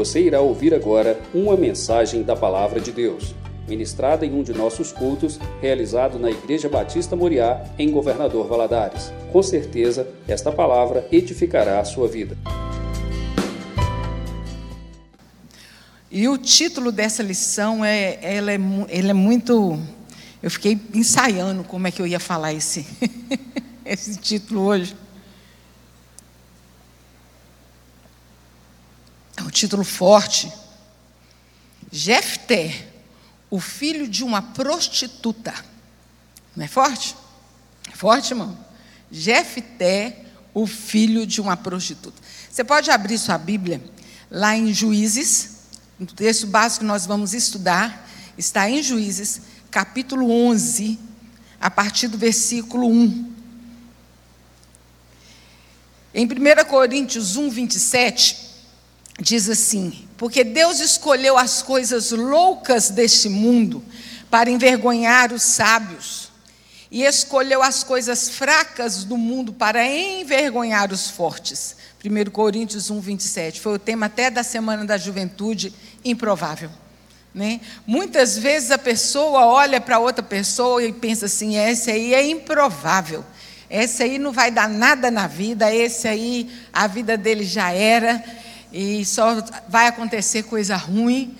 Você irá ouvir agora uma mensagem da Palavra de Deus, ministrada em um de nossos cultos, realizado na Igreja Batista Moriá, em Governador Valadares. Com certeza, esta palavra edificará a sua vida. E o título dessa lição é, ela é, ele é muito. Eu fiquei ensaiando como é que eu ia falar esse, esse título hoje. É um título forte. Jefté, o filho de uma prostituta. Não é forte? É forte, irmão? Jefté, o filho de uma prostituta. Você pode abrir sua Bíblia lá em Juízes, o texto básico que nós vamos estudar está em Juízes, capítulo 11, a partir do versículo 1. Em 1 Coríntios 1, 27, diz assim: Porque Deus escolheu as coisas loucas deste mundo para envergonhar os sábios, e escolheu as coisas fracas do mundo para envergonhar os fortes. 1 Coríntios 1, 27. Foi o tema até da Semana da Juventude, improvável. Né? Muitas vezes a pessoa olha para outra pessoa e pensa assim: esse aí é improvável, esse aí não vai dar nada na vida, esse aí a vida dele já era e só vai acontecer coisa ruim.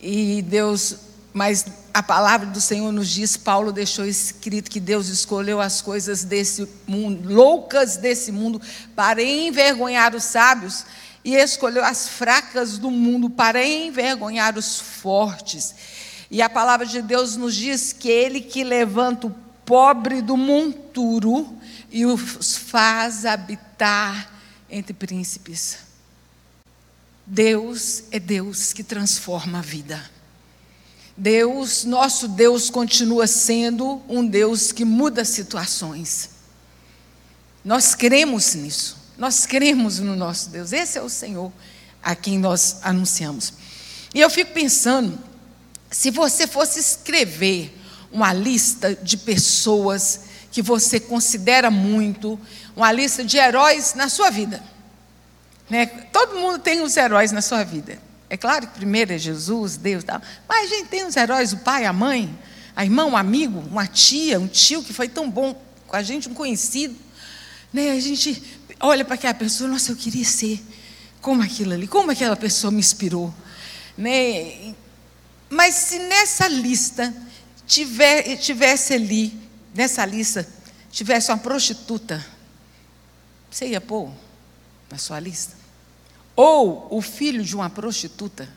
E Deus, mas a palavra do Senhor nos diz, Paulo deixou escrito que Deus escolheu as coisas desse mundo, loucas desse mundo, para envergonhar os sábios, e escolheu as fracas do mundo para envergonhar os fortes. E a palavra de Deus nos diz que ele que levanta o pobre do monturo e os faz habitar entre príncipes. Deus é Deus que transforma a vida. Deus, nosso Deus, continua sendo um Deus que muda situações. Nós cremos nisso. Nós cremos no nosso Deus. Esse é o Senhor a quem nós anunciamos. E eu fico pensando, se você fosse escrever uma lista de pessoas que você considera muito, uma lista de heróis na sua vida. Né? Todo mundo tem os heróis na sua vida. É claro que primeiro é Jesus, Deus, tal, mas a gente tem os heróis, o pai, a mãe, a irmã, um amigo, uma tia, um tio que foi tão bom com a gente, um conhecido. Né? A gente olha para aquela pessoa, nossa, eu queria ser como aquilo ali, como aquela pessoa me inspirou. Né? Mas se nessa lista tiver, tivesse ali, nessa lista, tivesse uma prostituta, você ia pôr na sua lista? Ou o filho de uma prostituta,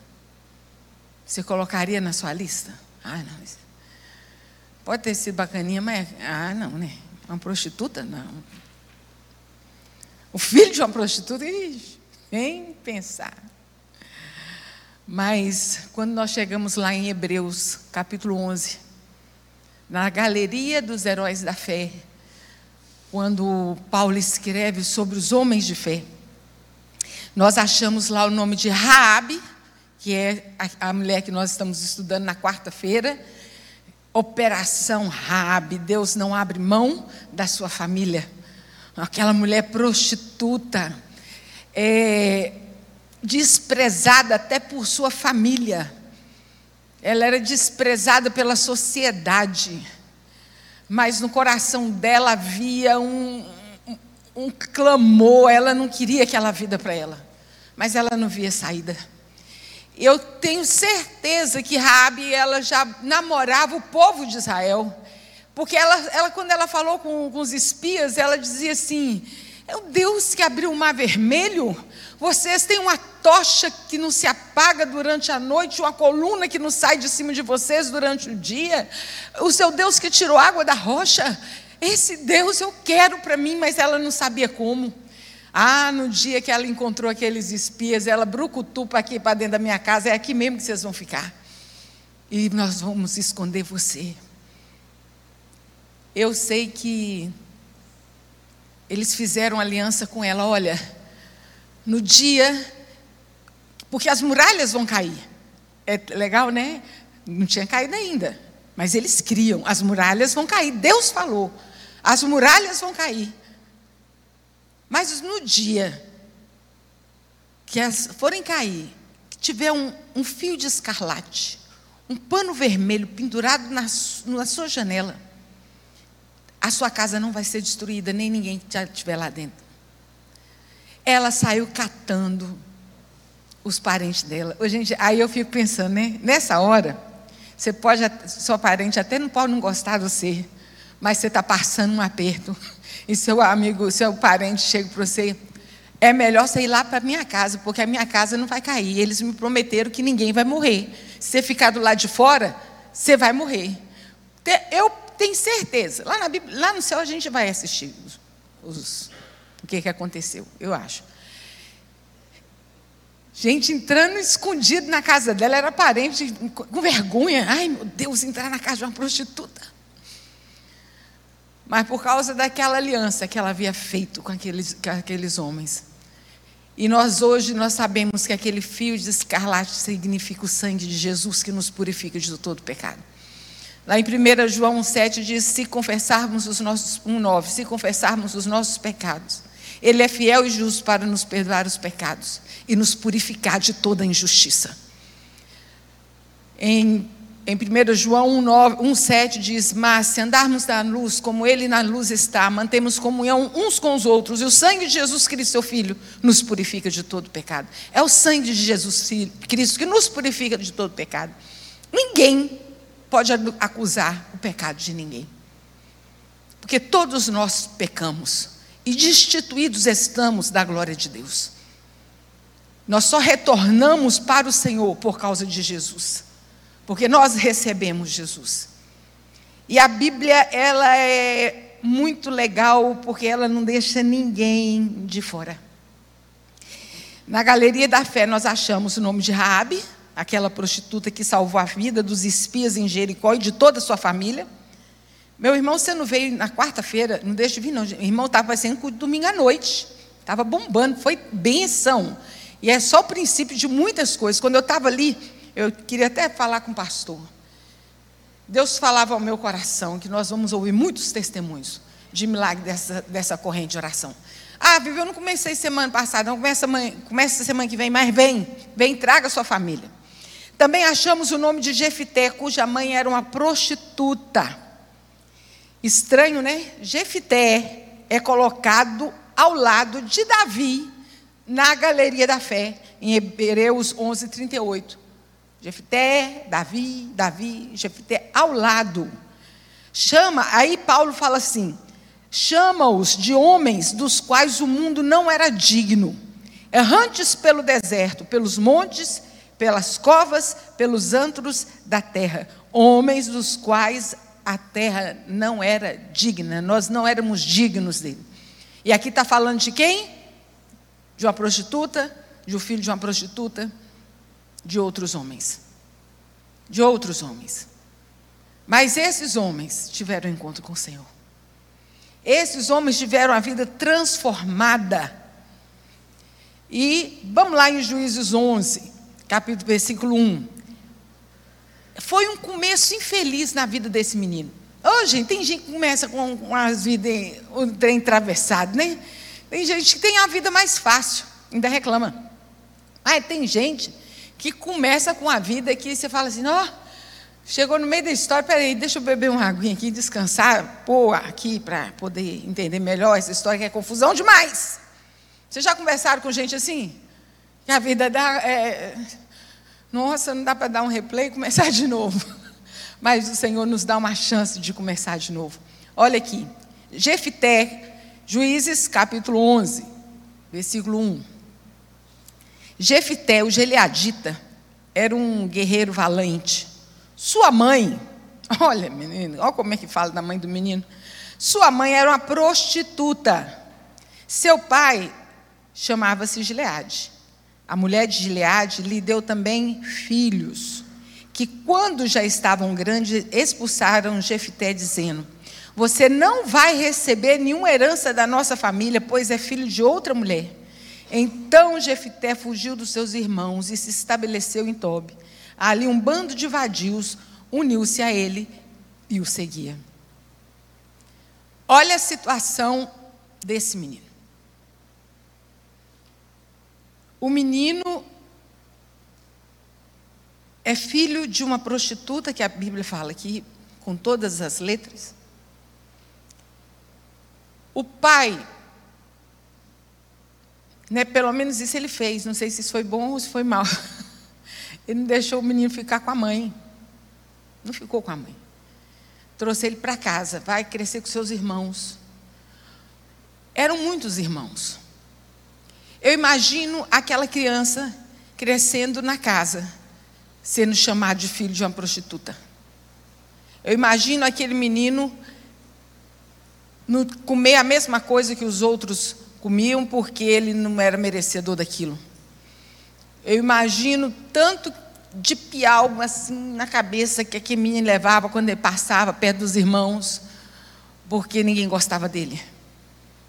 você colocaria na sua lista? Ah, não. Pode ter sido bacaninha, mas. Ah, não, né? Uma prostituta? Não. O filho de uma prostituta? Ixi, nem pensar. Mas, quando nós chegamos lá em Hebreus, capítulo 11, na galeria dos heróis da fé, quando Paulo escreve sobre os homens de fé, nós achamos lá o nome de Raabe, que é a, mulher que nós estamos estudando na quarta-feira. Operação Raabe, Deus não abre mão da sua família. Aquela mulher prostituta, é, desprezada até por sua família. Ela era desprezada pela sociedade, mas no coração dela havia um, um clamor, ela não queria aquela vida para ela, mas ela não via saída. Eu tenho certeza que Rabi ela já namorava o povo de Israel, porque ela, ela quando ela falou com, com os espias, ela dizia assim: é o Deus que abriu o mar vermelho. Vocês têm uma tocha que não se apaga durante a noite, uma coluna que não sai de cima de vocês durante o dia. O seu Deus que tirou água da rocha. Esse Deus eu quero para mim, mas ela não sabia como. Ah, no dia que ela encontrou aqueles espias, ela brucutu para aqui, para dentro da minha casa, é aqui mesmo que vocês vão ficar. E nós vamos esconder você. Eu sei que eles fizeram aliança com ela, olha, no dia, porque as muralhas vão cair. É legal, né? Não tinha caído ainda, mas eles criam, as muralhas vão cair. Deus falou. As muralhas vão cair. Mas no dia que as forem cair, tiver um, um fio de escarlate, um pano vermelho pendurado na, na sua janela, a sua casa não vai ser destruída, nem ninguém que estiver lá dentro. Ela saiu catando os parentes dela. Gente, aí eu fico pensando, né? Nessa hora, você pode, sua parente até não pode não gostar de você, mas você está passando um aperto. E seu amigo, seu parente chega para você, é melhor você ir lá para a minha casa, porque a minha casa não vai cair. Eles me prometeram que ninguém vai morrer. Se você ficar do lado de fora, você vai morrer. Eu tenho certeza. Lá, Bíblia, lá no céu a gente vai assistir os, os, o que, que aconteceu, eu acho. Gente entrando escondido na casa dela, era parente, com vergonha. Ai, meu Deus, entrar na casa de uma prostituta. Mas por causa daquela aliança que ela havia feito com aqueles, com aqueles homens. E nós hoje nós sabemos que aquele fio de escarlate significa o sangue de Jesus que nos purifica de todo pecado. Lá em 1 João 7 diz: se confessarmos os nossos 1,9, se confessarmos os nossos pecados, Ele é fiel e justo para nos perdoar os pecados e nos purificar de toda injustiça. Em, em 1 João 1,7 diz: Mas se andarmos na luz, como Ele na luz está, mantemos comunhão uns com os outros, e o sangue de Jesus Cristo, seu Filho, nos purifica de todo pecado. É o sangue de Jesus Cristo que nos purifica de todo pecado. Ninguém pode acusar o pecado de ninguém. Porque todos nós pecamos e destituídos estamos da glória de Deus. Nós só retornamos para o Senhor por causa de Jesus, porque nós recebemos Jesus. E a Bíblia, ela é muito legal porque ela não deixa ninguém de fora. Na galeria da fé nós achamos o nome de Raabe, aquela prostituta que salvou a vida dos espias em Jericó e de toda a sua família. Meu irmão, você não veio na quarta-feira, não deixa de vir, não. O irmão estava sendo domingo à noite, estava bombando, foi benção. E é só o princípio de muitas coisas. Quando eu estava ali, eu queria até falar com o pastor. Deus falava ao meu coração que nós vamos ouvir muitos testemunhos de milagre dessa, dessa corrente de oração. Ah, Vivi, eu não comecei semana passada, não começa, começa semana que vem, mas vem, vem, traga sua família. Também achamos o nome de Jefité, cuja mãe era uma prostituta. Estranho, né? Jefité é colocado ao lado de Davi na galeria da fé, em Hebreus 11, 38. Jefité, Davi, Davi, Jefité, ao lado. Chama, aí Paulo fala assim: chama-os de homens dos quais o mundo não era digno, errantes pelo deserto, pelos montes, pelas covas, pelos antros da terra, homens dos quais a terra não era digna, nós não éramos dignos dele. E aqui está falando de quem? de uma prostituta, de um filho de uma prostituta, de outros homens. De outros homens. Mas esses homens tiveram um encontro com o Senhor. Esses homens tiveram a vida transformada. E vamos lá em Juízes 11, capítulo, versículo 1. Foi um começo infeliz na vida desse menino. Hoje, tem gente que começa com, com as vidas, o trem atravessado, né? Tem gente que tem a vida mais fácil, ainda reclama. Ah, tem gente que começa com a vida que você fala assim, ó, oh, chegou no meio da história, peraí, deixa eu beber uma aguinha aqui, descansar, pôr aqui para poder entender melhor essa história que é confusão demais. Vocês já conversaram com gente assim? Que a vida dá. É... Nossa, não dá para dar um replay e começar de novo. Mas o Senhor nos dá uma chance de começar de novo. Olha aqui. Jefité Juízes capítulo 11, versículo 1. Jefité, o Geleadita, era um guerreiro valente. Sua mãe, olha, menino, olha como é que fala da mãe do menino. Sua mãe era uma prostituta. Seu pai chamava-se Gileade. A mulher de Gileade lhe deu também filhos, que quando já estavam grandes, expulsaram Jefité, dizendo: você não vai receber nenhuma herança da nossa família, pois é filho de outra mulher. Então Jefité fugiu dos seus irmãos e se estabeleceu em Tobi. Ali um bando de vadios uniu-se a ele e o seguia. Olha a situação desse menino. O menino é filho de uma prostituta, que a Bíblia fala aqui, com todas as letras. O pai, né, pelo menos isso ele fez, não sei se isso foi bom ou se foi mal. Ele não deixou o menino ficar com a mãe. Não ficou com a mãe. Trouxe ele para casa, vai crescer com seus irmãos. Eram muitos irmãos. Eu imagino aquela criança crescendo na casa, sendo chamado de filho de uma prostituta. Eu imagino aquele menino no, comer a mesma coisa que os outros comiam, porque ele não era merecedor daquilo. Eu imagino tanto de pialma assim na cabeça que aquele menino levava quando ele passava perto dos irmãos, porque ninguém gostava dele.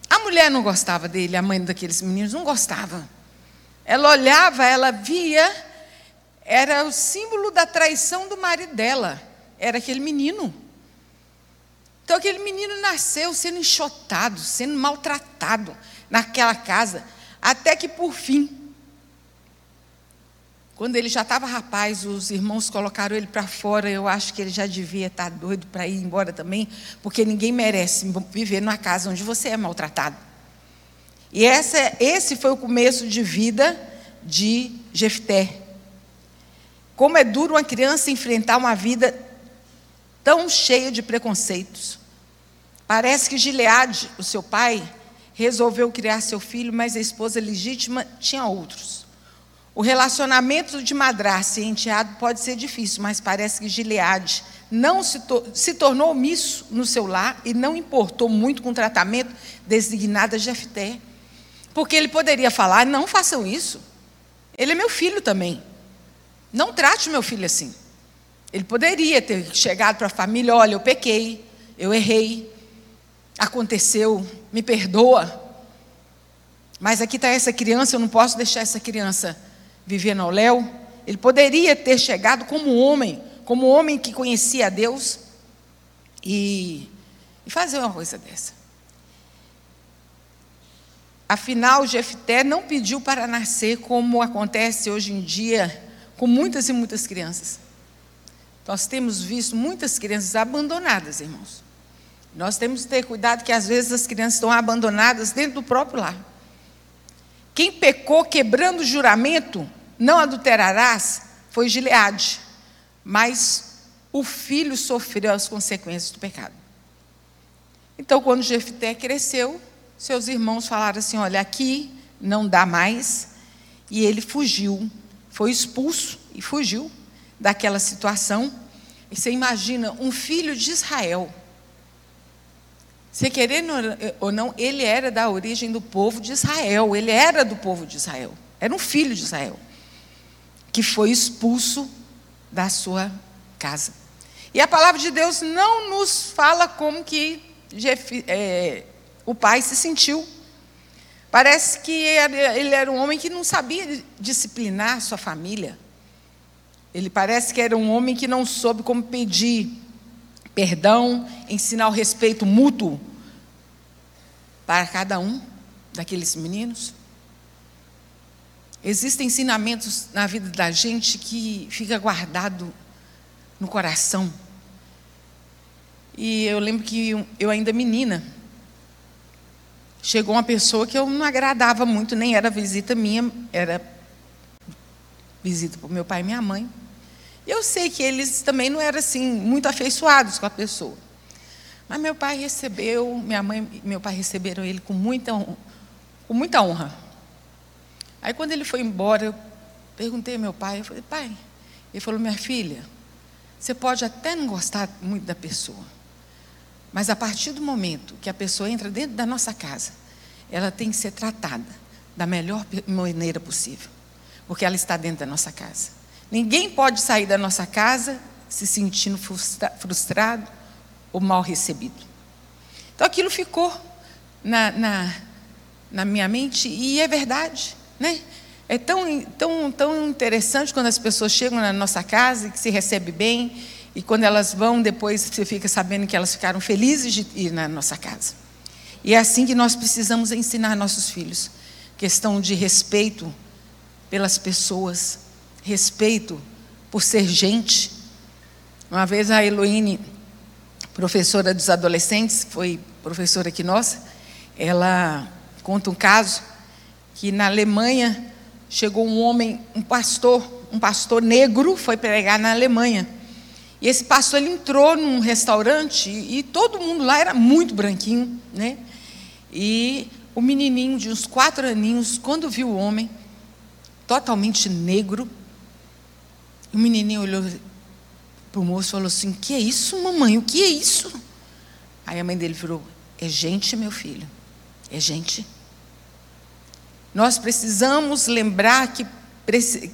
A mulher não gostava dele, a mãe daqueles meninos não gostava. Ela olhava, ela via, era o símbolo da traição do marido dela, era aquele menino. Então aquele menino nasceu sendo enxotado, sendo maltratado naquela casa, até que por fim quando ele já estava rapaz, os irmãos colocaram ele para fora. Eu acho que ele já devia estar tá doido para ir embora também, porque ninguém merece viver numa casa onde você é maltratado. E essa, esse foi o começo de vida de Jefté. Como é duro uma criança enfrentar uma vida tão cheia de preconceitos. Parece que Gileade, o seu pai, resolveu criar seu filho, mas a esposa legítima tinha outros. O relacionamento de madrasta e enteado pode ser difícil, mas parece que Gileade não se, to se tornou omisso no seu lar e não importou muito com o tratamento designado a Jefté. Porque ele poderia falar: não façam isso. Ele é meu filho também. Não trate meu filho assim. Ele poderia ter chegado para a família: olha, eu pequei, eu errei, aconteceu, me perdoa. Mas aqui está essa criança, eu não posso deixar essa criança viver no Léo, ele poderia ter chegado como homem, como homem que conhecia a Deus e, e fazer uma coisa dessa. Afinal, Jefté não pediu para nascer como acontece hoje em dia com muitas e muitas crianças. Nós temos visto muitas crianças abandonadas, irmãos. Nós temos que ter cuidado que às vezes as crianças estão abandonadas dentro do próprio lar. Quem pecou quebrando o juramento, não adulterarás, foi Gileade. Mas o filho sofreu as consequências do pecado. Então, quando Jefté cresceu, seus irmãos falaram assim: Olha, aqui não dá mais. E ele fugiu, foi expulso e fugiu daquela situação. E você imagina um filho de Israel se querendo ou não, ele era da origem do povo de Israel, ele era do povo de Israel, era um filho de Israel, que foi expulso da sua casa. E a palavra de Deus não nos fala como que é, o pai se sentiu. Parece que ele era um homem que não sabia disciplinar sua família. Ele parece que era um homem que não soube como pedir perdão, ensinar o respeito mútuo para cada um daqueles meninos. Existem ensinamentos na vida da gente que fica guardado no coração. E eu lembro que eu ainda menina, chegou uma pessoa que eu não agradava muito, nem era visita minha, era visita para o meu pai e minha mãe. Eu sei que eles também não eram assim muito afeiçoados com a pessoa. Mas meu pai recebeu, minha mãe e meu pai receberam ele com muita, com muita honra. Aí quando ele foi embora, eu perguntei ao meu pai, eu falei, pai, ele falou, minha filha, você pode até não gostar muito da pessoa, mas a partir do momento que a pessoa entra dentro da nossa casa, ela tem que ser tratada da melhor maneira possível, porque ela está dentro da nossa casa. Ninguém pode sair da nossa casa se sentindo frustra frustrado ou mal recebido. Então aquilo ficou na, na, na minha mente e é verdade, né? É tão, tão, tão interessante quando as pessoas chegam na nossa casa e que se recebe bem, e quando elas vão, depois você fica sabendo que elas ficaram felizes de ir na nossa casa. E é assim que nós precisamos ensinar nossos filhos questão de respeito pelas pessoas, respeito por ser gente. Uma vez a Heloíne, professora dos adolescentes, foi professora aqui nossa, ela conta um caso que na Alemanha chegou um homem, um pastor, um pastor negro, foi pregar na Alemanha. E esse pastor ele entrou num restaurante e, e todo mundo lá era muito branquinho, né? E o menininho de uns quatro aninhos, quando viu o homem totalmente negro, o menininho olhou para o moço e falou assim: Que é isso, mamãe? O que é isso? Aí a mãe dele virou: É gente, meu filho, é gente. Nós precisamos lembrar que,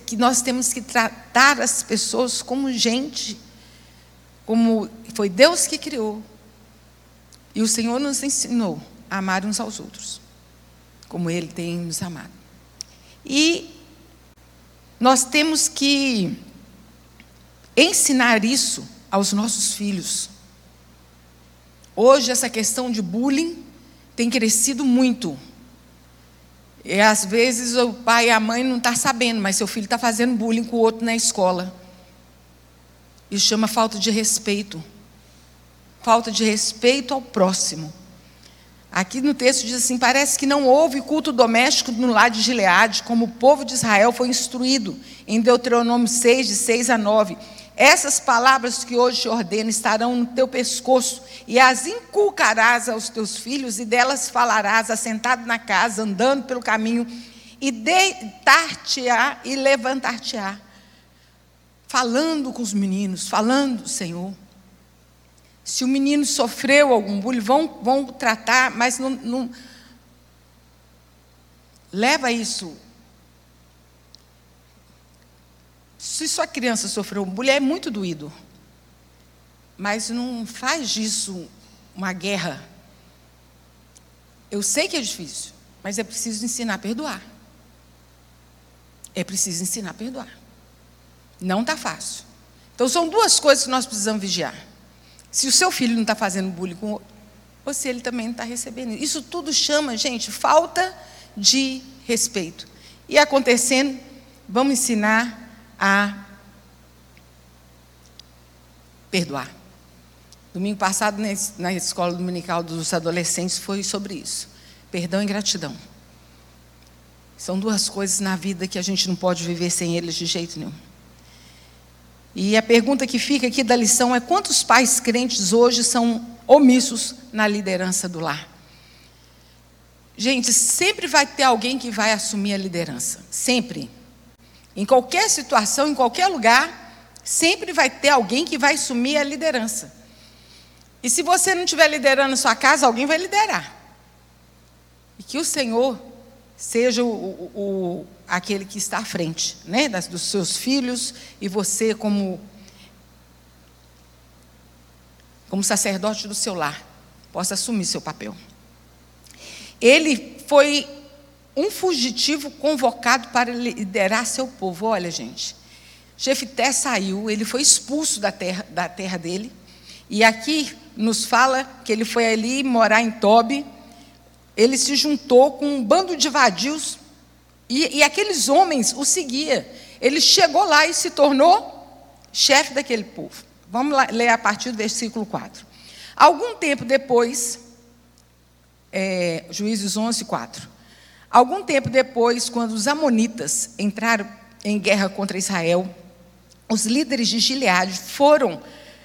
que nós temos que tratar as pessoas como gente, como foi Deus que criou. E o Senhor nos ensinou a amar uns aos outros, como Ele tem nos amado. E nós temos que ensinar isso aos nossos filhos. Hoje, essa questão de bullying tem crescido muito. E às vezes o pai e a mãe não estão tá sabendo, mas seu filho está fazendo bullying com o outro na escola. Isso chama falta de respeito. Falta de respeito ao próximo. Aqui no texto diz assim: parece que não houve culto doméstico no lar de Gileade, como o povo de Israel foi instruído, em Deuteronômio 6, de 6 a 9. Essas palavras que hoje te ordeno estarão no teu pescoço, e as inculcarás aos teus filhos, e delas falarás, assentado na casa, andando pelo caminho, e deitar-te-á e levantar-te-á. Falando com os meninos, falando do Senhor. Se o menino sofreu algum bullying, vão, vão tratar, mas não, não leva isso Se sua criança sofreu bullying, é muito doído. Mas não faz disso uma guerra. Eu sei que é difícil, mas é preciso ensinar a perdoar. É preciso ensinar a perdoar. Não está fácil. Então, são duas coisas que nós precisamos vigiar. Se o seu filho não está fazendo bullying com outro, ou se ele também não está recebendo. Isso tudo chama, gente, falta de respeito. E acontecendo, vamos ensinar a perdoar. Domingo passado, na escola dominical dos adolescentes, foi sobre isso: perdão e gratidão. São duas coisas na vida que a gente não pode viver sem eles de jeito nenhum. E a pergunta que fica aqui da lição é: quantos pais crentes hoje são omissos na liderança do lar? Gente, sempre vai ter alguém que vai assumir a liderança. Sempre. Em qualquer situação, em qualquer lugar, sempre vai ter alguém que vai assumir a liderança. E se você não estiver liderando a sua casa, alguém vai liderar. E que o Senhor seja o, o, o aquele que está à frente, né, das, dos seus filhos e você como como sacerdote do seu lar, possa assumir seu papel. Ele foi um fugitivo convocado para liderar seu povo. Olha, gente, Jefté saiu, ele foi expulso da terra, da terra dele, e aqui nos fala que ele foi ali morar em Tobi, ele se juntou com um bando de vadios, e, e aqueles homens o seguiam. Ele chegou lá e se tornou chefe daquele povo. Vamos lá, ler a partir do versículo 4. Algum tempo depois, é, Juízes 11, 4. Algum tempo depois, quando os Amonitas entraram em guerra contra Israel, os líderes de Gileade foram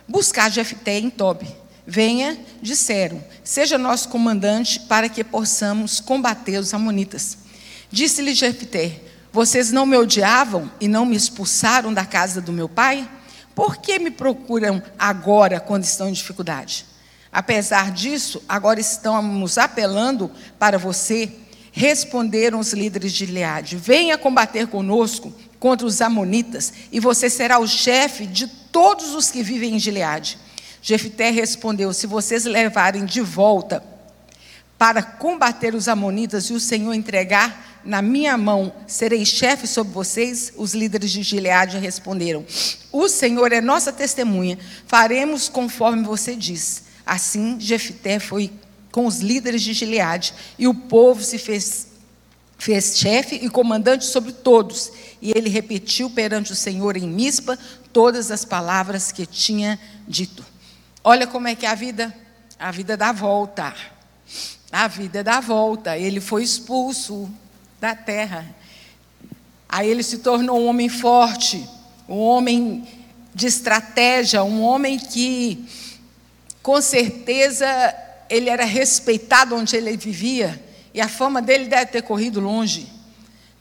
buscar Jefté em Tobi. Venha, disseram, seja nosso comandante para que possamos combater os Amonitas. Disse-lhe Jefté: Vocês não me odiavam e não me expulsaram da casa do meu pai? Por que me procuram agora quando estão em dificuldade? Apesar disso, agora estamos apelando para você Responderam os líderes de Gileade: Venha combater conosco contra os Amonitas, e você será o chefe de todos os que vivem em Gileade. Jefté respondeu: Se vocês levarem de volta para combater os Amonitas e o Senhor entregar na minha mão, serei chefe sobre vocês? Os líderes de Gileade responderam: O Senhor é nossa testemunha, faremos conforme você diz. Assim, Jefté foi com os líderes de Gileade, e o povo se fez fez chefe e comandante sobre todos, e ele repetiu perante o Senhor em Mispa todas as palavras que tinha dito. Olha como é que é a vida, a vida dá volta. A vida dá volta. Ele foi expulso da terra. Aí ele se tornou um homem forte, um homem de estratégia, um homem que, com certeza, ele era respeitado onde ele vivia, e a fama dele deve ter corrido longe.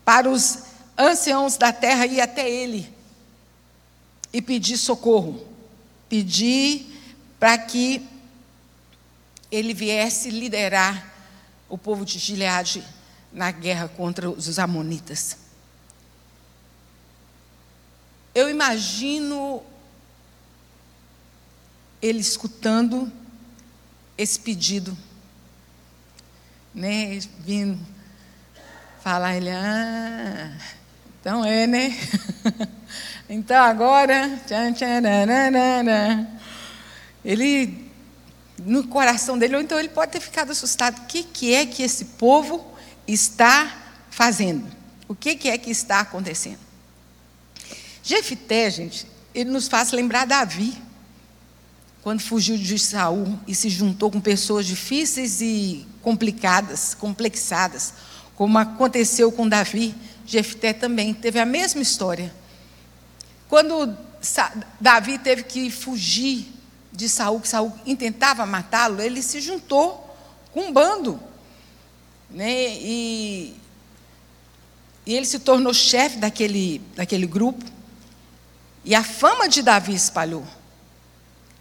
Para os anciãos da terra ir até ele e pedir socorro, pedir para que ele viesse liderar o povo de Gileade na guerra contra os amonitas. Eu imagino ele escutando esse pedido, né? Vindo falar, ele, ah, então é, né? então agora, tchan, tchan, ele, no coração dele, ou então ele pode ter ficado assustado. O que, que é que esse povo está fazendo? O que, que é que está acontecendo? Jefité, gente, ele nos faz lembrar Davi, quando fugiu de Saul e se juntou com pessoas difíceis e complicadas, complexadas, como aconteceu com Davi, Jefté também teve a mesma história. Quando Davi teve que fugir de Saul, que Saul intentava matá-lo, ele se juntou com um bando, né? E, e ele se tornou chefe daquele, daquele grupo. E a fama de Davi espalhou.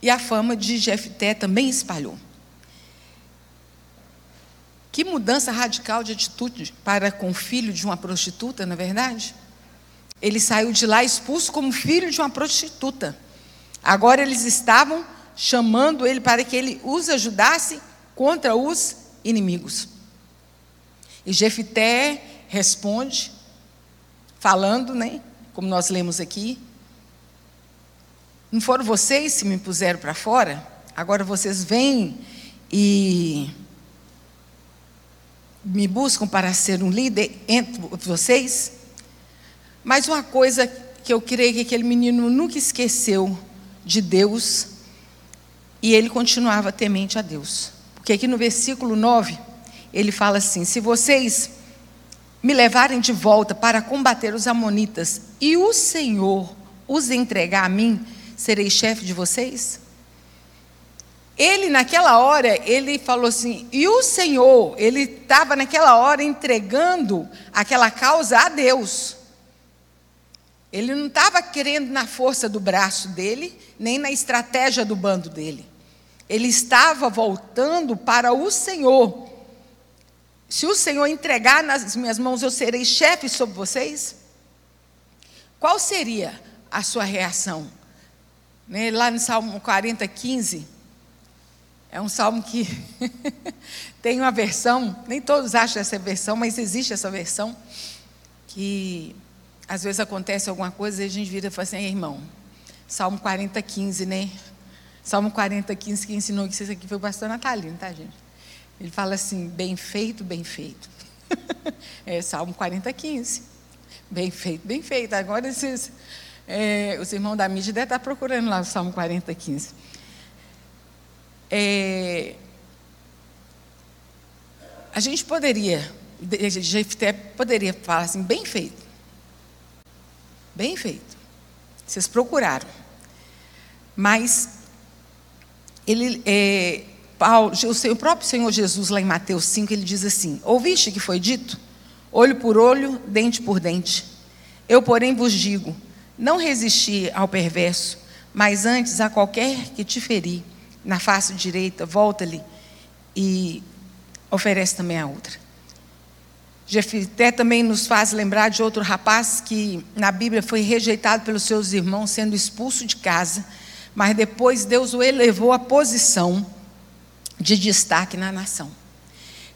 E a fama de Jefté também espalhou. Que mudança radical de atitude para com o filho de uma prostituta, na é verdade? Ele saiu de lá expulso como filho de uma prostituta. Agora eles estavam chamando ele para que ele os ajudasse contra os inimigos. E Jefté responde, falando, né, como nós lemos aqui, não foram vocês que me puseram para fora? Agora vocês vêm e me buscam para ser um líder entre vocês? Mas uma coisa que eu creio que aquele menino nunca esqueceu de Deus e ele continuava temente a Deus. Porque aqui no versículo 9, ele fala assim: Se vocês me levarem de volta para combater os Amonitas e o Senhor os entregar a mim, serei chefe de vocês? Ele, naquela hora, ele falou assim, e o Senhor, ele estava naquela hora entregando aquela causa a Deus. Ele não estava querendo na força do braço dele, nem na estratégia do bando dele. Ele estava voltando para o Senhor. Se o Senhor entregar nas minhas mãos, eu serei chefe sobre vocês? Qual seria a sua reação? Né, lá no Salmo 40, 15, é um salmo que tem uma versão, nem todos acham essa versão, mas existe essa versão, que às vezes acontece alguma coisa e a gente vira e fala assim, irmão, Salmo 40, 15, né? Salmo 40, 15, que ensinou que isso aqui foi o pastor Natalino, tá, gente? Ele fala assim, bem feito, bem feito. é Salmo 40, 15. Bem feito, bem feito. Agora esses é, os irmãos da mídia devem estar procurando lá o Salmo 40, 15. É, a gente poderia, Jefté poderia falar assim, bem feito. Bem feito. Vocês procuraram. Mas ele, é, Paulo, o, próprio Senhor Jesus, lá em Mateus 5, ele diz assim: Ouviste que foi dito? Olho por olho, dente por dente. Eu, porém, vos digo: não resisti ao perverso, mas antes a qualquer que te ferir na face direita, volta-lhe e oferece também a outra. Jefité também nos faz lembrar de outro rapaz que na Bíblia foi rejeitado pelos seus irmãos, sendo expulso de casa, mas depois Deus o elevou à posição de destaque na nação.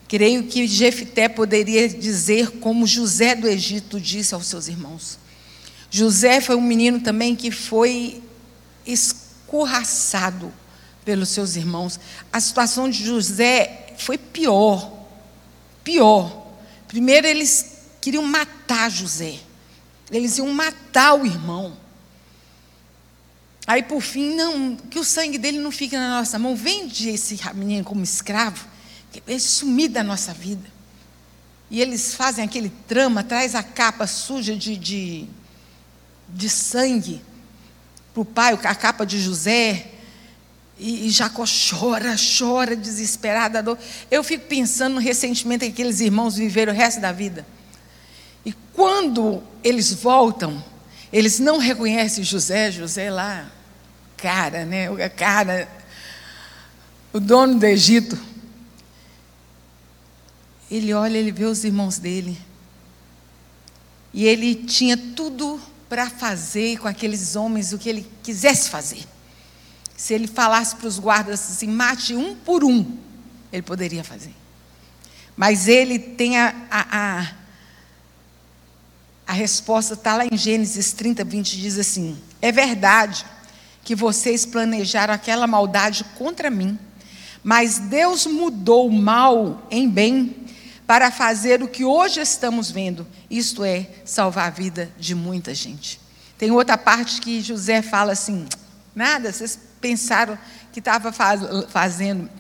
Creio que Jefité poderia dizer como José do Egito disse aos seus irmãos: José foi um menino também que foi escorraçado pelos seus irmãos. A situação de José foi pior, pior. Primeiro, eles queriam matar José. Eles iam matar o irmão. Aí, por fim, não, que o sangue dele não fique na nossa mão. Vende esse menino como escravo, que ele sumir da nossa vida. E eles fazem aquele trama, traz a capa suja de, de, de sangue para o pai, a capa de José. E, e Jacó chora, chora, desesperada. Eu fico pensando no ressentimento que aqueles irmãos viveram o resto da vida. E quando eles voltam, eles não reconhecem José, José lá, cara, né? O cara, o dono do Egito. Ele olha, ele vê os irmãos dele. E ele tinha tudo para fazer com aqueles homens o que ele quisesse fazer. Se ele falasse para os guardas assim, mate um por um, ele poderia fazer. Mas ele tem a, a, a, a resposta, está lá em Gênesis 30, 20, diz assim: É verdade que vocês planejaram aquela maldade contra mim, mas Deus mudou o mal em bem para fazer o que hoje estamos vendo, isto é, salvar a vida de muita gente. Tem outra parte que José fala assim: nada, vocês pensaram que estava faz, fazendo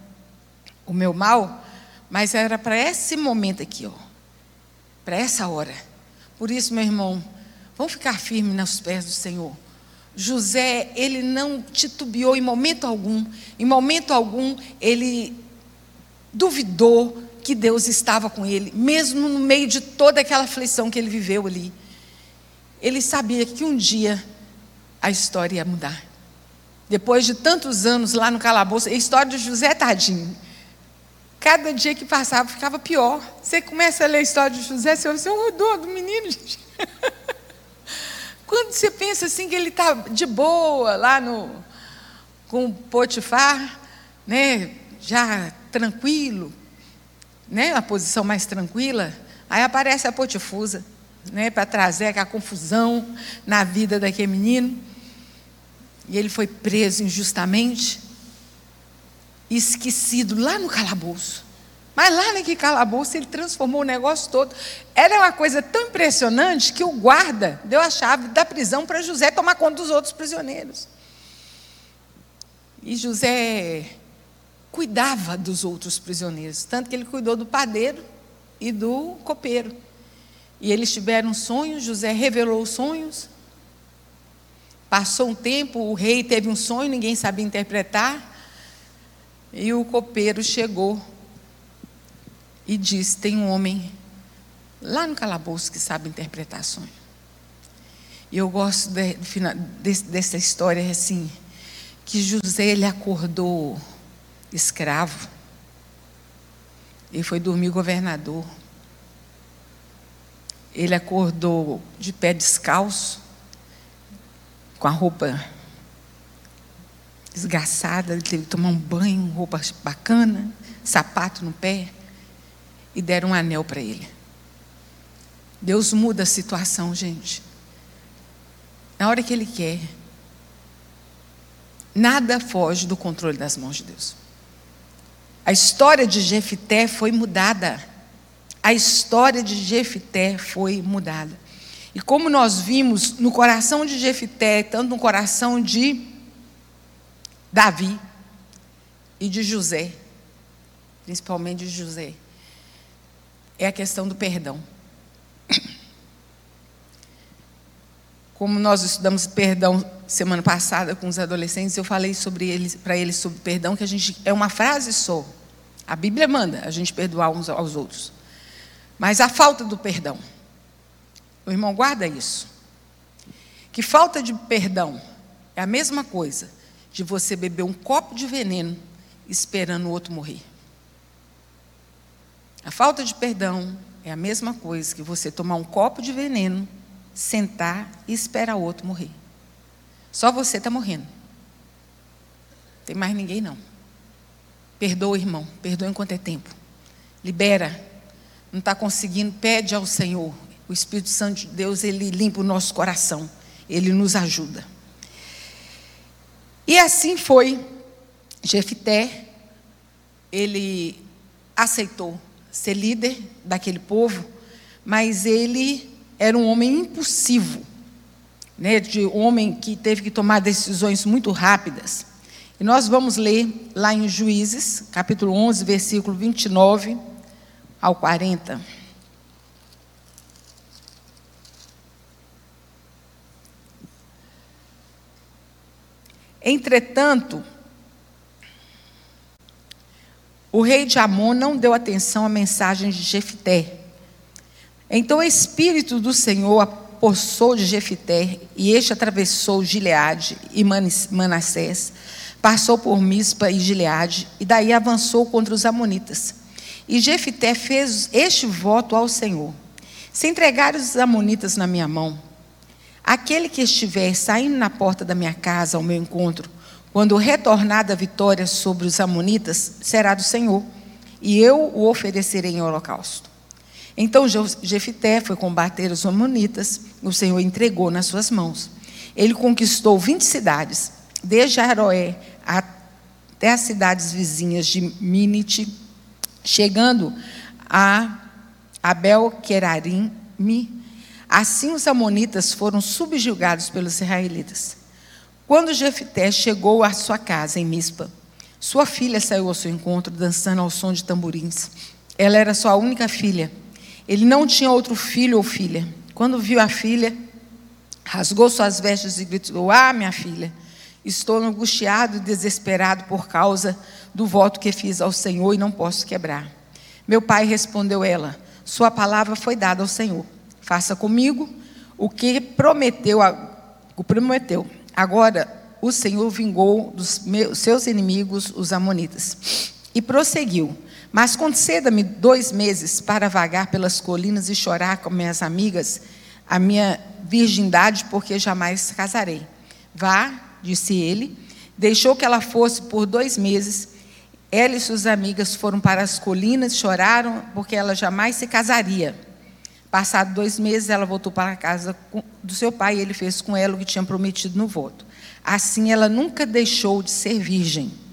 o meu mal, mas era para esse momento aqui, ó, para essa hora. Por isso, meu irmão, vamos ficar firmes nos pés do Senhor. José, ele não titubeou em momento algum, em momento algum ele duvidou que Deus estava com ele, mesmo no meio de toda aquela aflição que ele viveu ali. Ele sabia que um dia a história ia mudar. Depois de tantos anos lá no calabouço, a história de José tadinho. Cada dia que passava ficava pior. Você começa a ler a história de José, você vai o dor do menino, gente. Quando você pensa assim que ele está de boa lá no com Potifar, né, já tranquilo, né, a posição mais tranquila, aí aparece a Potifusa, né, para trazer aquela confusão na vida daquele menino. E ele foi preso injustamente, esquecido lá no calabouço. Mas lá naquele calabouço ele transformou o negócio todo. Era uma coisa tão impressionante que o guarda deu a chave da prisão para José tomar conta dos outros prisioneiros. E José cuidava dos outros prisioneiros, tanto que ele cuidou do padeiro e do copeiro. E eles tiveram sonhos, José revelou os sonhos. Passou um tempo, o rei teve um sonho, ninguém sabia interpretar. E o copeiro chegou e diz: Tem um homem lá no calabouço que sabe interpretar sonho. E eu gosto de, de, dessa história assim, que José ele acordou escravo e foi dormir governador. Ele acordou de pé descalço, com a roupa esgaçada, ele teve que tomar um banho, roupa bacana, sapato no pé e deram um anel para ele. Deus muda a situação, gente. Na hora que Ele quer. Nada foge do controle das mãos de Deus. A história de Jefité foi mudada. A história de Jefité foi mudada. E como nós vimos no coração de Jefité, tanto no coração de Davi e de José, principalmente de José, é a questão do perdão. Como nós estudamos perdão semana passada com os adolescentes, eu falei sobre eles, para eles sobre perdão, que a gente é uma frase só. A Bíblia manda a gente perdoar uns aos outros. Mas a falta do perdão. O irmão guarda isso. Que falta de perdão é a mesma coisa de você beber um copo de veneno esperando o outro morrer. A falta de perdão é a mesma coisa que você tomar um copo de veneno, sentar e esperar o outro morrer. Só você está morrendo. Tem mais ninguém não. Perdoa, irmão. Perdoa enquanto é tempo. Libera. Não está conseguindo, pede ao Senhor. O Espírito Santo de Deus, ele limpa o nosso coração. Ele nos ajuda. E assim foi. Jefité, ele aceitou ser líder daquele povo, mas ele era um homem impulsivo, né, de homem que teve que tomar decisões muito rápidas. E nós vamos ler lá em Juízes, capítulo 11, versículo 29 ao 40. Entretanto, o rei de Amon não deu atenção à mensagem de Jefté. Então o espírito do Senhor apossou de Jefté, e este atravessou Gileade e Manassés, passou por Mispa e Gileade, e daí avançou contra os amonitas. E Jefté fez este voto ao Senhor: Se entregar os amonitas na minha mão, Aquele que estiver saindo na porta da minha casa ao meu encontro, quando retornar da vitória sobre os Amonitas, será do Senhor, e eu o oferecerei em holocausto. Então Jefité foi combater os Amonitas, o Senhor entregou nas suas mãos. Ele conquistou 20 cidades, desde Aroé até as cidades vizinhas de Minite, chegando a Abel-Querarim, Assim os amonitas foram subjugados pelos israelitas. Quando Jefté chegou à sua casa em Mispa, sua filha saiu ao seu encontro dançando ao som de tamborins. Ela era sua única filha. Ele não tinha outro filho ou filha. Quando viu a filha, rasgou suas vestes e gritou: Ah, minha filha, estou angustiado e desesperado por causa do voto que fiz ao Senhor e não posso quebrar. Meu pai respondeu ela: Sua palavra foi dada ao Senhor. Faça comigo o que prometeu, o prometeu. Agora o Senhor vingou dos meus, seus inimigos, os amonitas. E prosseguiu. Mas conceda-me dois meses para vagar pelas colinas e chorar com minhas amigas a minha virgindade, porque jamais casarei. Vá, disse ele. Deixou que ela fosse por dois meses. Ela e suas amigas foram para as colinas, choraram, porque ela jamais se casaria. Passado dois meses, ela voltou para a casa do seu pai e ele fez com ela o que tinha prometido no voto. Assim, ela nunca deixou de ser virgem.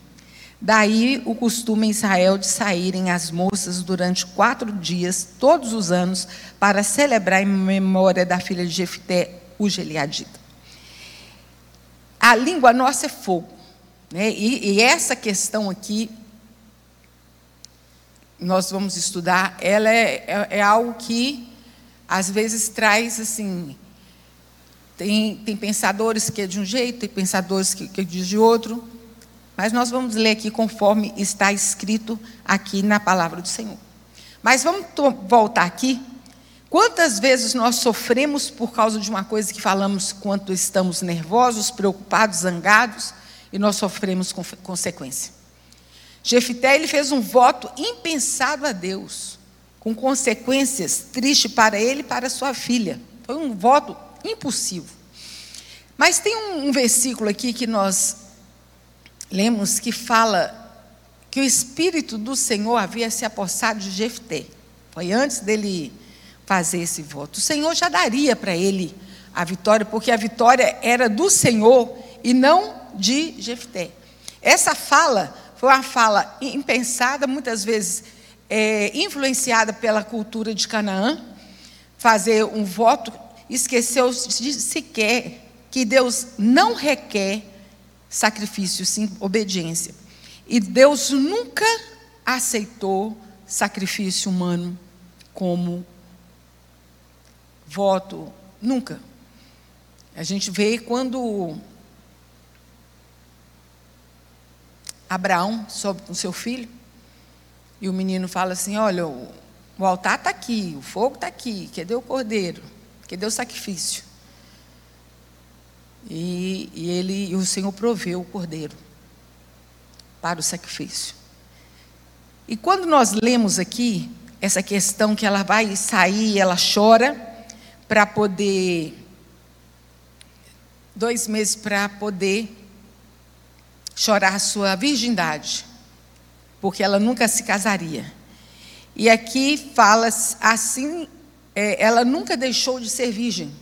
Daí o costume em Israel de saírem as moças durante quatro dias, todos os anos, para celebrar em memória da filha de Jefté, o Geliadita. A língua nossa é fogo. Né? E, e essa questão aqui, nós vamos estudar, ela é, é, é algo que às vezes traz assim. Tem, tem pensadores que é de um jeito, tem pensadores que, que diz de outro, mas nós vamos ler aqui conforme está escrito aqui na palavra do Senhor. Mas vamos voltar aqui. Quantas vezes nós sofremos por causa de uma coisa que falamos quanto estamos nervosos, preocupados, zangados, e nós sofremos com consequência? Jefité ele fez um voto impensado a Deus com consequências tristes para ele e para sua filha. Foi um voto impulsivo. Mas tem um, um versículo aqui que nós lemos que fala que o Espírito do Senhor havia se apossado de Jefté. Foi antes dele fazer esse voto. O Senhor já daria para ele a vitória, porque a vitória era do Senhor e não de Jefté. Essa fala foi uma fala impensada, muitas vezes é, influenciada pela cultura de Canaã, fazer um voto, esqueceu de sequer que Deus não requer sacrifício, sim obediência. E Deus nunca aceitou sacrifício humano como voto, nunca. A gente vê quando Abraão sobe com seu filho, e o menino fala assim: Olha, o, altar está aqui, o fogo está aqui, cadê o cordeiro? Cadê o sacrifício? E, e ele, e o Senhor proveu o cordeiro para o sacrifício. E quando nós lemos aqui essa questão que ela vai sair, ela chora para poder dois meses para poder chorar sua virgindade porque ela nunca se casaria. E aqui fala assim, é, ela nunca deixou de ser virgem.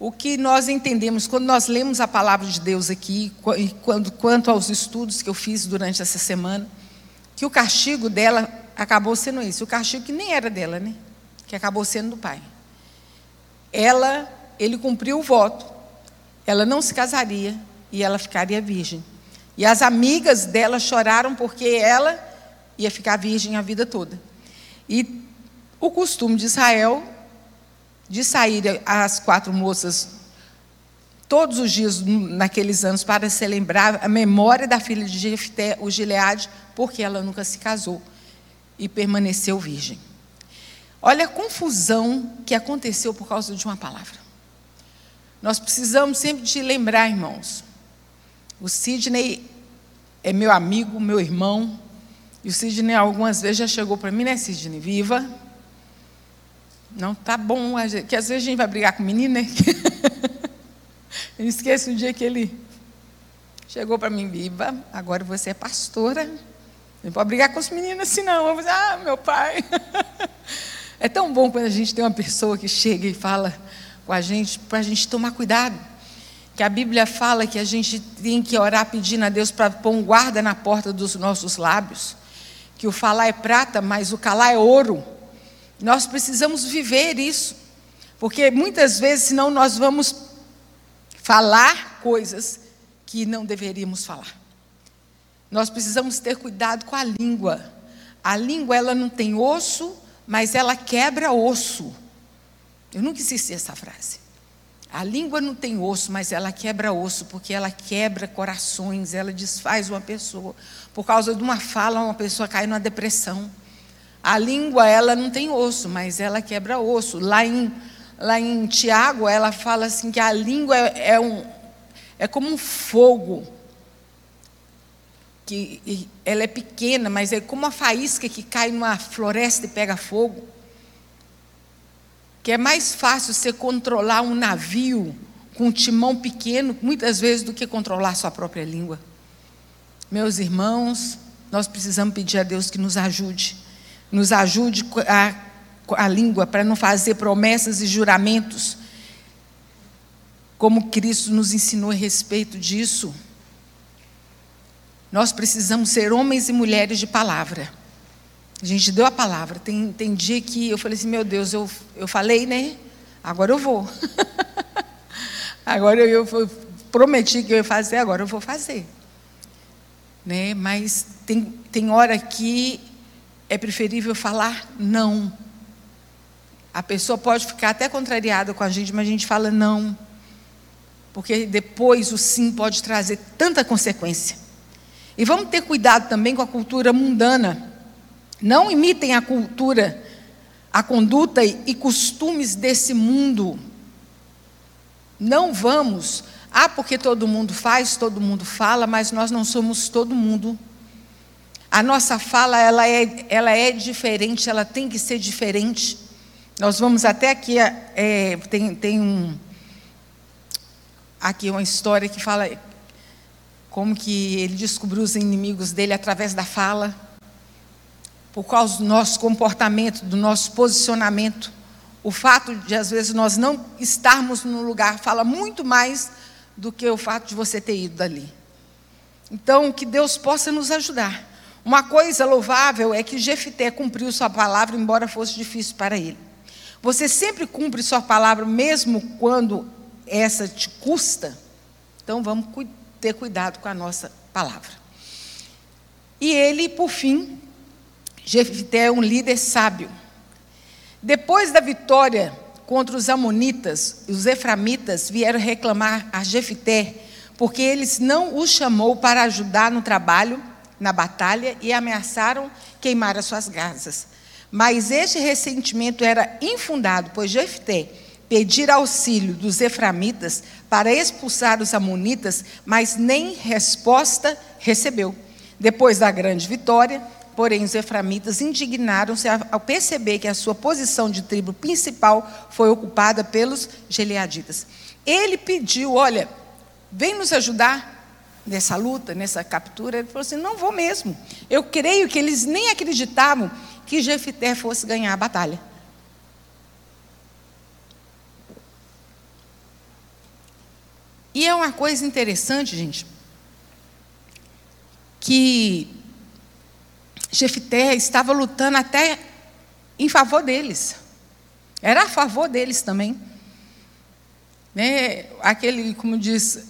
O que nós entendemos quando nós lemos a palavra de Deus aqui, quando, quanto aos estudos que eu fiz durante essa semana, que o castigo dela acabou sendo esse, o castigo que nem era dela, né? Que acabou sendo do pai. Ela, ele cumpriu o voto. Ela não se casaria e ela ficaria virgem. E as amigas dela choraram porque ela ia ficar virgem a vida toda. E o costume de Israel de sair as quatro moças todos os dias naqueles anos para celebrar a memória da filha de Jefté, o Gileade, porque ela nunca se casou e permaneceu virgem. Olha a confusão que aconteceu por causa de uma palavra. Nós precisamos sempre de lembrar, irmãos. O Sidney é meu amigo, meu irmão. E o Sidney algumas vezes já chegou para mim, né, Sidney? Viva. Não, tá bom, que às vezes a gente vai brigar com o menino, né? Eu esqueço o dia que ele chegou para mim, viva, agora você é pastora. Não pode brigar com os meninos assim, não. Eu dizer, ah, meu pai. É tão bom quando a gente tem uma pessoa que chega e fala com a gente, para a gente tomar cuidado. Que a Bíblia fala que a gente tem que orar pedindo a Deus para pôr um guarda na porta dos nossos lábios. Que o falar é prata, mas o calar é ouro. Nós precisamos viver isso. Porque muitas vezes, senão, nós vamos falar coisas que não deveríamos falar. Nós precisamos ter cuidado com a língua. A língua ela não tem osso, mas ela quebra osso. Eu nunca esqueci essa frase. A língua não tem osso, mas ela quebra osso, porque ela quebra corações, ela desfaz uma pessoa. Por causa de uma fala, uma pessoa cai numa depressão. A língua, ela não tem osso, mas ela quebra osso. Lá em, lá em Tiago, ela fala assim que a língua é, é um, é como um fogo que ela é pequena, mas é como uma faísca que cai numa floresta e pega fogo. Que é mais fácil você controlar um navio com um timão pequeno, muitas vezes, do que controlar sua própria língua. Meus irmãos, nós precisamos pedir a Deus que nos ajude, nos ajude a, a língua para não fazer promessas e juramentos, como Cristo nos ensinou a respeito disso. Nós precisamos ser homens e mulheres de palavra. A gente deu a palavra. Tem, tem dia que eu falei assim, meu Deus, eu, eu falei, né? Agora eu vou. agora eu, eu, prometi que eu ia fazer, agora eu vou fazer. Né? Mas tem, tem hora que é preferível falar não. A pessoa pode ficar até contrariada com a gente, mas a gente fala não. Porque depois o sim pode trazer tanta consequência. E vamos ter cuidado também com a cultura mundana. Não imitem a cultura, a conduta e costumes desse mundo. Não vamos. Ah, porque todo mundo faz, todo mundo fala, mas nós não somos todo mundo. A nossa fala ela é, ela é diferente, ela tem que ser diferente. Nós vamos até aqui, é, tem, tem um, aqui uma história que fala como que ele descobriu os inimigos dele através da fala, por causa do nosso comportamento, do nosso posicionamento. O fato de, às vezes, nós não estarmos no lugar fala muito mais do que o fato de você ter ido dali. Então, que Deus possa nos ajudar. Uma coisa louvável é que Jefité cumpriu sua palavra, embora fosse difícil para ele. Você sempre cumpre sua palavra, mesmo quando essa te custa? Então, vamos ter cuidado com a nossa palavra. E ele, por fim, Jefité é um líder sábio. Depois da vitória contra os amonitas, os eframitas vieram reclamar a Jefité, porque eles não o chamou para ajudar no trabalho, na batalha, e ameaçaram queimar as suas casas. Mas este ressentimento era infundado, pois Jefté pedir auxílio dos eframitas para expulsar os amonitas, mas nem resposta recebeu. Depois da grande vitória, porém, os eframitas indignaram-se ao perceber que a sua posição de tribo principal foi ocupada pelos geleaditas. Ele pediu: Olha, vem nos ajudar nessa luta, nessa captura. Ele falou assim: Não vou mesmo. Eu creio que eles nem acreditavam que Jefité fosse ganhar a batalha. E é uma coisa interessante, gente, que Jefité estava lutando até em favor deles. Era a favor deles também. Né? Aquele, como diz,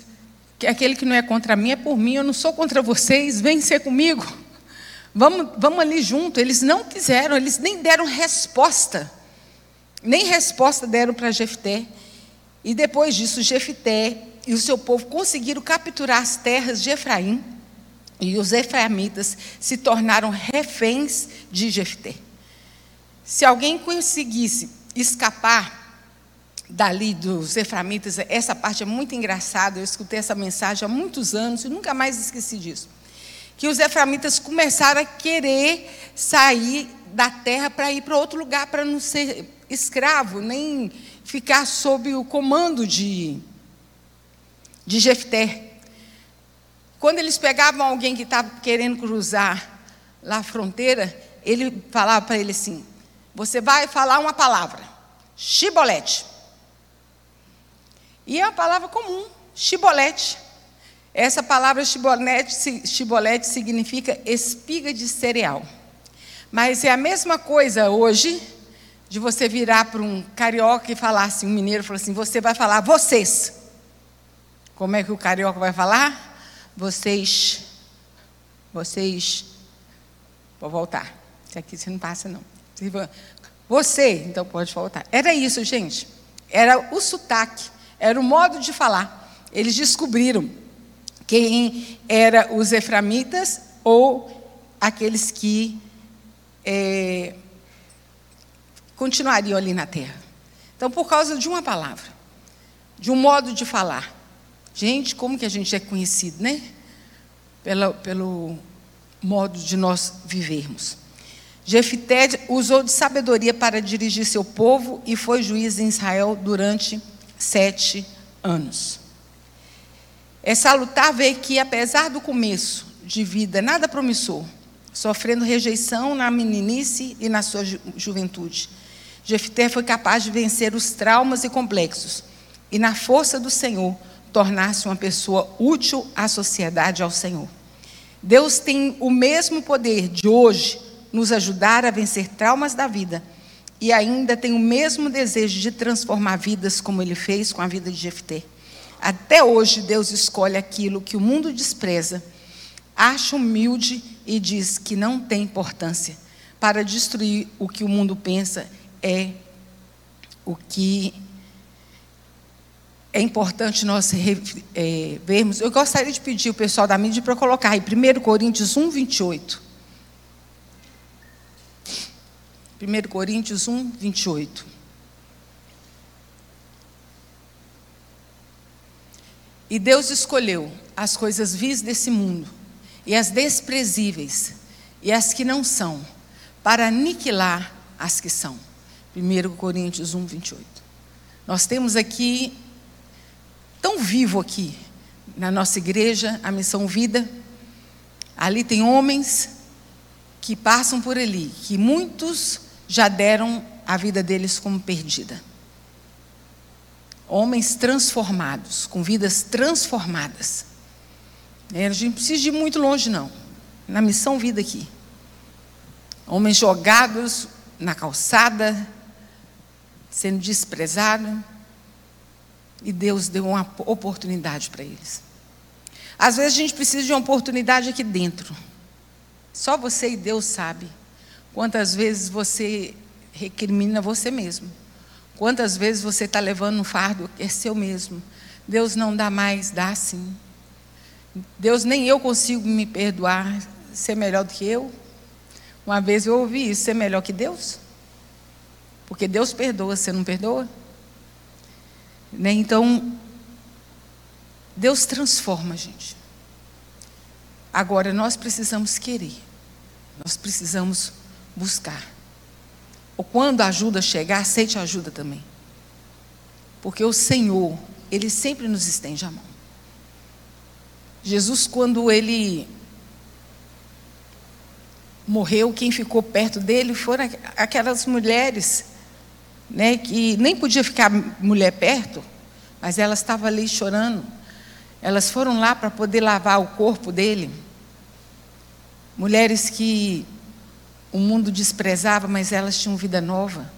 que aquele que não é contra mim é por mim, eu não sou contra vocês, vem ser comigo. Vamos, vamos ali junto. Eles não quiseram, eles nem deram resposta. Nem resposta deram para Jefté. E depois disso, Jefté e o seu povo conseguiram capturar as terras de Efraim. E os efraimitas se tornaram reféns de Jefté. Se alguém conseguisse escapar dali dos efraimitas, essa parte é muito engraçada, eu escutei essa mensagem há muitos anos e nunca mais esqueci disso. Que os efraimitas começaram a querer sair da terra para ir para outro lugar, para não ser escravo, nem ficar sob o comando de, de Jefté. Quando eles pegavam alguém que estava querendo cruzar lá a fronteira, ele falava para ele assim: Você vai falar uma palavra, chibolete. E é uma palavra comum, chibolete. Essa palavra chibolete, chibolete significa espiga de cereal. Mas é a mesma coisa hoje de você virar para um carioca e falar assim, um mineiro falou assim, você vai falar vocês. Como é que o carioca vai falar? Vocês, vocês, vou voltar. Aqui você não passa não. Você, então pode voltar. Era isso, gente. Era o sotaque, era o modo de falar. Eles descobriram quem eram os eframitas ou aqueles que é, continuariam ali na terra. Então, por causa de uma palavra, de um modo de falar. Gente, como que a gente é conhecido, né? Pelo, pelo modo de nós vivermos. Jefité usou de sabedoria para dirigir seu povo e foi juiz em Israel durante sete anos. É salutar ver que, apesar do começo de vida nada promissor, sofrendo rejeição na meninice e na sua ju juventude, Jefté foi capaz de vencer os traumas e complexos e, na força do Senhor, tornar-se uma pessoa útil à sociedade ao Senhor. Deus tem o mesmo poder de hoje nos ajudar a vencer traumas da vida e ainda tem o mesmo desejo de transformar vidas como ele fez com a vida de Jefté. Até hoje Deus escolhe aquilo que o mundo despreza, acha humilde e diz que não tem importância para destruir o que o mundo pensa é o que é importante nós é, vermos. Eu gostaria de pedir o pessoal da mídia para colocar aí 1 Coríntios 1, 28. 1 Coríntios 1, 28. E Deus escolheu as coisas vis desse mundo, e as desprezíveis, e as que não são, para aniquilar as que são 1 Coríntios 1, 28. Nós temos aqui, tão vivo aqui, na nossa igreja, a missão vida. Ali tem homens que passam por ali, que muitos já deram a vida deles como perdida. Homens transformados, com vidas transformadas. É, a gente não precisa ir muito longe, não. Na missão vida aqui. Homens jogados na calçada, sendo desprezado, e Deus deu uma oportunidade para eles. Às vezes a gente precisa de uma oportunidade aqui dentro. Só você e Deus sabe quantas vezes você recrimina você mesmo. Quantas vezes você está levando um fardo que é seu mesmo. Deus não dá mais, dá sim. Deus nem eu consigo me perdoar, ser melhor do que eu. Uma vez eu ouvi isso, ser melhor que Deus. Porque Deus perdoa, você não perdoa? Né? Então, Deus transforma a gente. Agora, nós precisamos querer, nós precisamos buscar. Ou quando a ajuda chegar, aceite a ajuda também. Porque o Senhor, Ele sempre nos estende a mão. Jesus, quando Ele morreu, quem ficou perto dele foram aquelas mulheres né, que nem podia ficar mulher perto, mas ela estava ali chorando. Elas foram lá para poder lavar o corpo dele. Mulheres que o mundo desprezava, mas elas tinham vida nova.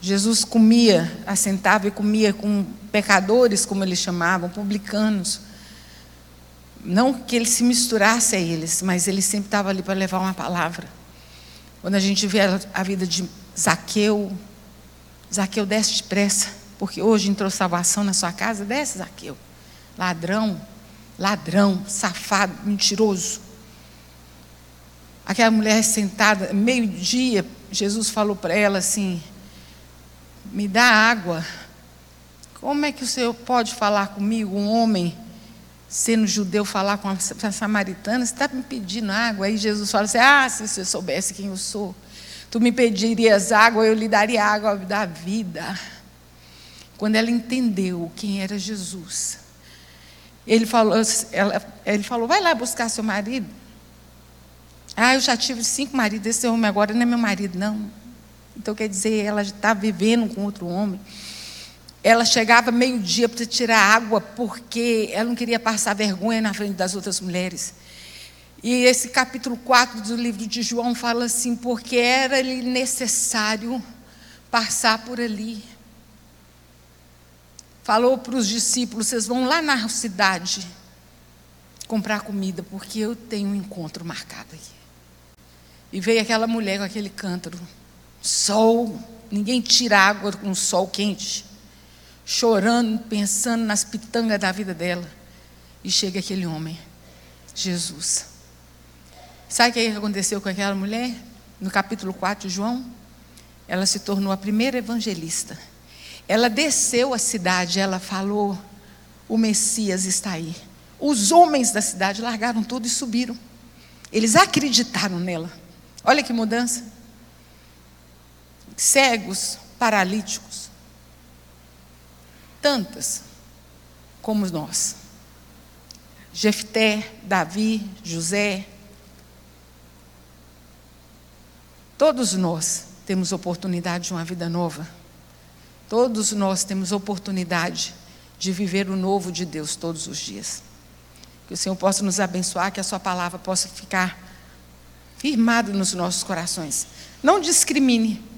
Jesus comia, assentava e comia com pecadores, como eles chamavam, publicanos. Não que ele se misturasse a eles, mas ele sempre estava ali para levar uma palavra. Quando a gente vê a vida de Zaqueu, Zaqueu desce depressa, porque hoje entrou salvação na sua casa, desce Zaqueu. Ladrão, ladrão, safado, mentiroso. Aquela mulher sentada, meio-dia, Jesus falou para ela assim: me dá água. Como é que o Senhor pode falar comigo, um homem, sendo judeu, falar com a samaritana? Você está me pedindo água? Aí Jesus fala assim: Ah, se você soubesse quem eu sou, tu me pedirias água, eu lhe daria água da vida. Quando ela entendeu quem era Jesus, ele falou, ela, ele falou: Vai lá buscar seu marido. Ah, eu já tive cinco maridos, esse homem agora não é meu marido, não. Então, quer dizer, ela está vivendo com outro homem. Ela chegava meio-dia para tirar água, porque ela não queria passar vergonha na frente das outras mulheres. E esse capítulo 4 do livro de João fala assim: porque era-lhe necessário passar por ali. Falou para os discípulos: vocês vão lá na cidade comprar comida, porque eu tenho um encontro marcado aqui. E veio aquela mulher com aquele cântaro sol, ninguém tira água com sol quente, chorando, pensando nas pitangas da vida dela. E chega aquele homem, Jesus. Sabe o que aconteceu com aquela mulher? No capítulo 4 de João? Ela se tornou a primeira evangelista. Ela desceu a cidade, ela falou: o Messias está aí. Os homens da cidade largaram tudo e subiram. Eles acreditaram nela. Olha que mudança cegos, paralíticos. Tantas como nós. Jefté, Davi, José. Todos nós temos oportunidade de uma vida nova. Todos nós temos oportunidade de viver o novo de Deus todos os dias. Que o Senhor possa nos abençoar, que a Sua palavra possa ficar firmada nos nossos corações. Não discrimine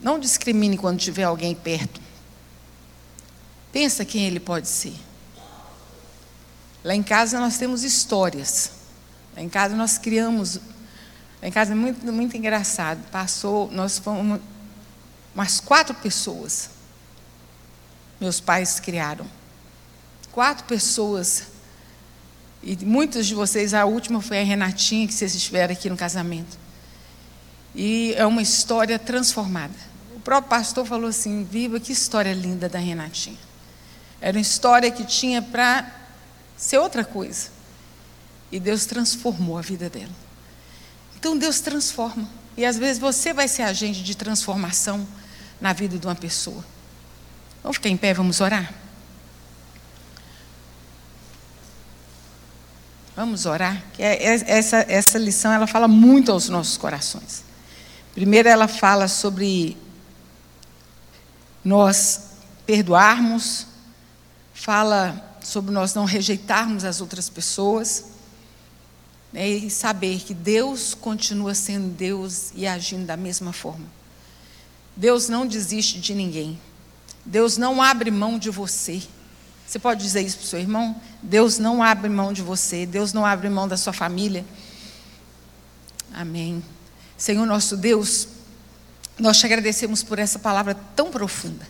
não discrimine quando tiver alguém perto. Pensa quem ele pode ser. Lá em casa nós temos histórias. Lá em casa nós criamos. Lá em casa é muito, muito engraçado. Passou, nós fomos umas quatro pessoas. Meus pais criaram. Quatro pessoas. E muitos de vocês, a última foi a Renatinha, que vocês estiveram aqui no casamento. E é uma história transformada próprio pastor falou assim: Viva, que história linda da Renatinha. Era uma história que tinha para ser outra coisa. E Deus transformou a vida dela. Então Deus transforma. E às vezes você vai ser agente de transformação na vida de uma pessoa. Vamos ficar em pé, vamos orar? Vamos orar. É, essa, essa lição ela fala muito aos nossos corações. Primeiro ela fala sobre nós perdoarmos, fala sobre nós não rejeitarmos as outras pessoas né, e saber que Deus continua sendo Deus e agindo da mesma forma. Deus não desiste de ninguém. Deus não abre mão de você. Você pode dizer isso para o seu irmão? Deus não abre mão de você. Deus não abre mão da sua família. Amém. Senhor nosso Deus, nós te agradecemos por essa palavra tão profunda.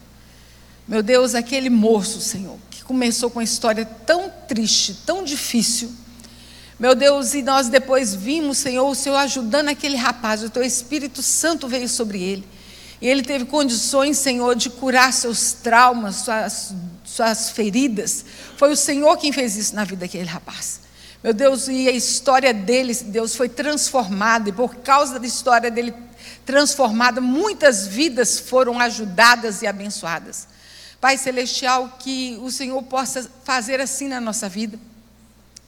Meu Deus, aquele moço, Senhor, que começou com uma história tão triste, tão difícil. Meu Deus, e nós depois vimos, Senhor, o Senhor ajudando aquele rapaz, o teu Espírito Santo veio sobre ele. E ele teve condições, Senhor, de curar seus traumas, suas, suas feridas. Foi o Senhor quem fez isso na vida daquele rapaz. Meu Deus, e a história dele, Deus, foi transformada, e por causa da história dele transformada, muitas vidas foram ajudadas e abençoadas. Pai Celestial, que o Senhor possa fazer assim na nossa vida.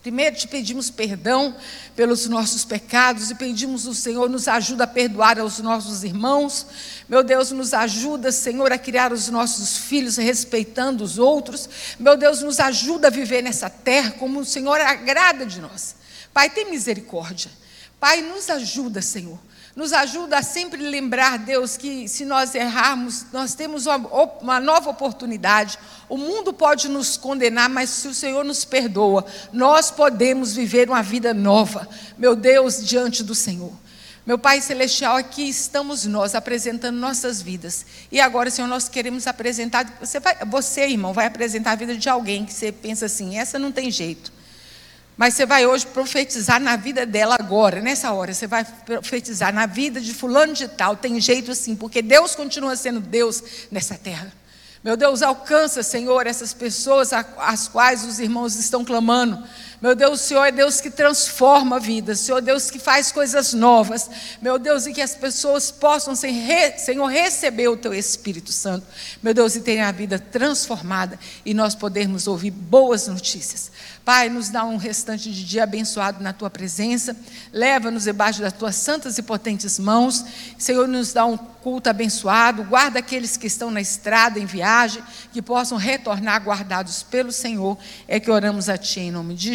Primeiro te pedimos perdão pelos nossos pecados e pedimos o Senhor nos ajuda a perdoar aos nossos irmãos. Meu Deus, nos ajuda, Senhor, a criar os nossos filhos respeitando os outros. Meu Deus, nos ajuda a viver nessa terra como o Senhor agrada de nós. Pai, tem misericórdia. Pai, nos ajuda, Senhor. Nos ajuda a sempre lembrar, Deus, que se nós errarmos, nós temos uma, nova oportunidade. O mundo pode nos condenar, mas se o Senhor nos perdoa, nós podemos viver uma vida nova, meu Deus, diante do Senhor. Meu Pai Celestial, aqui estamos nós apresentando nossas vidas. E agora, Senhor, nós queremos apresentar. Você, vai, você, irmão, vai apresentar a vida de alguém que você pensa assim: essa não tem jeito. Mas você vai hoje profetizar na vida dela agora, nessa hora. Você vai profetizar na vida de fulano de tal. Tem jeito assim, porque Deus continua sendo Deus nessa terra. Meu Deus, alcança, Senhor, essas pessoas às quais os irmãos estão clamando. Meu Deus, o Senhor é Deus que transforma vidas, Senhor é Deus que faz coisas novas. Meu Deus, e que as pessoas possam, Senhor, receber o Teu Espírito Santo. Meu Deus, e terem a vida transformada e nós podermos ouvir boas notícias. Pai, nos dá um restante de dia abençoado na tua presença. Leva-nos debaixo das tuas santas e potentes mãos. Senhor, nos dá um culto abençoado. Guarda aqueles que estão na estrada, em viagem, que possam retornar guardados pelo Senhor. É que oramos a Ti em nome de